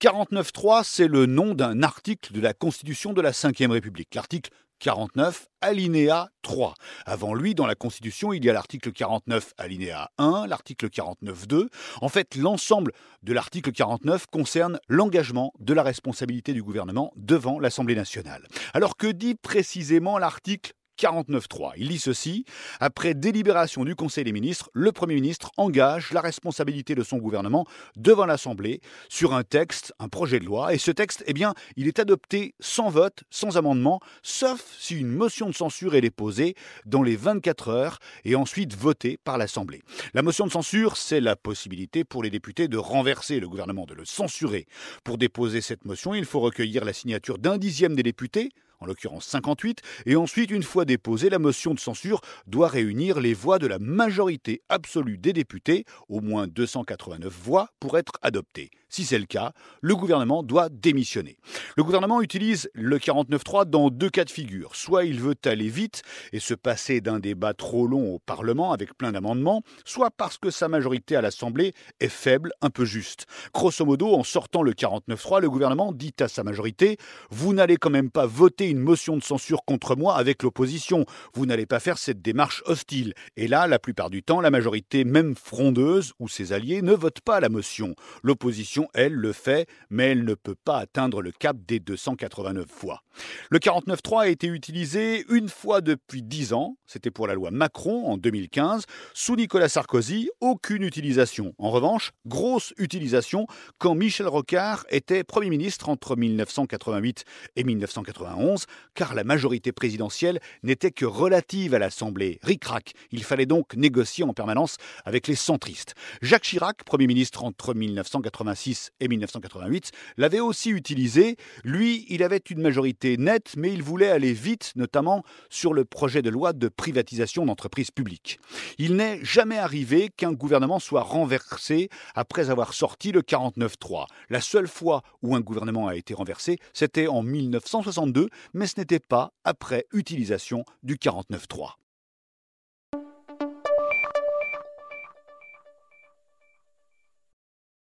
49.3, c'est le nom d'un article de la Constitution de la Ve République, l'article 49, alinéa 3. Avant lui, dans la Constitution, il y a l'article 49, alinéa 1, l'article 49, 2. En fait, l'ensemble de l'article 49 concerne l'engagement de la responsabilité du gouvernement devant l'Assemblée nationale. Alors que dit précisément l'article 49.3. Il dit ceci Après délibération du Conseil des ministres, le Premier ministre engage la responsabilité de son gouvernement devant l'Assemblée sur un texte, un projet de loi. Et ce texte, eh bien, il est adopté sans vote, sans amendement, sauf si une motion de censure est déposée dans les 24 heures et ensuite votée par l'Assemblée. La motion de censure, c'est la possibilité pour les députés de renverser le gouvernement, de le censurer. Pour déposer cette motion, il faut recueillir la signature d'un dixième des députés en l'occurrence 58, et ensuite, une fois déposée, la motion de censure doit réunir les voix de la majorité absolue des députés, au moins 289 voix, pour être adoptée. Si c'est le cas, le gouvernement doit démissionner. Le gouvernement utilise le 49.3 dans deux cas de figure. Soit il veut aller vite et se passer d'un débat trop long au Parlement avec plein d'amendements, soit parce que sa majorité à l'Assemblée est faible, un peu juste. Grosso modo, en sortant le 49.3, le gouvernement dit à sa majorité Vous n'allez quand même pas voter une motion de censure contre moi avec l'opposition. Vous n'allez pas faire cette démarche hostile. Et là, la plupart du temps, la majorité, même frondeuse ou ses alliés, ne votent pas la motion. L'opposition elle, le fait, mais elle ne peut pas atteindre le cap des 289 fois. Le 49.3 a été utilisé une fois depuis 10 ans, c'était pour la loi Macron en 2015. Sous Nicolas Sarkozy, aucune utilisation. En revanche, grosse utilisation quand Michel Rocard était Premier ministre entre 1988 et 1991, car la majorité présidentielle n'était que relative à l'Assemblée. Ric-rac, il fallait donc négocier en permanence avec les centristes. Jacques Chirac, Premier ministre entre 1986 et 1988, l'avait aussi utilisé. Lui, il avait une majorité nette, mais il voulait aller vite, notamment sur le projet de loi de privatisation d'entreprises publiques. Il n'est jamais arrivé qu'un gouvernement soit renversé après avoir sorti le 49-3. La seule fois où un gouvernement a été renversé, c'était en 1962, mais ce n'était pas après utilisation du 49-3.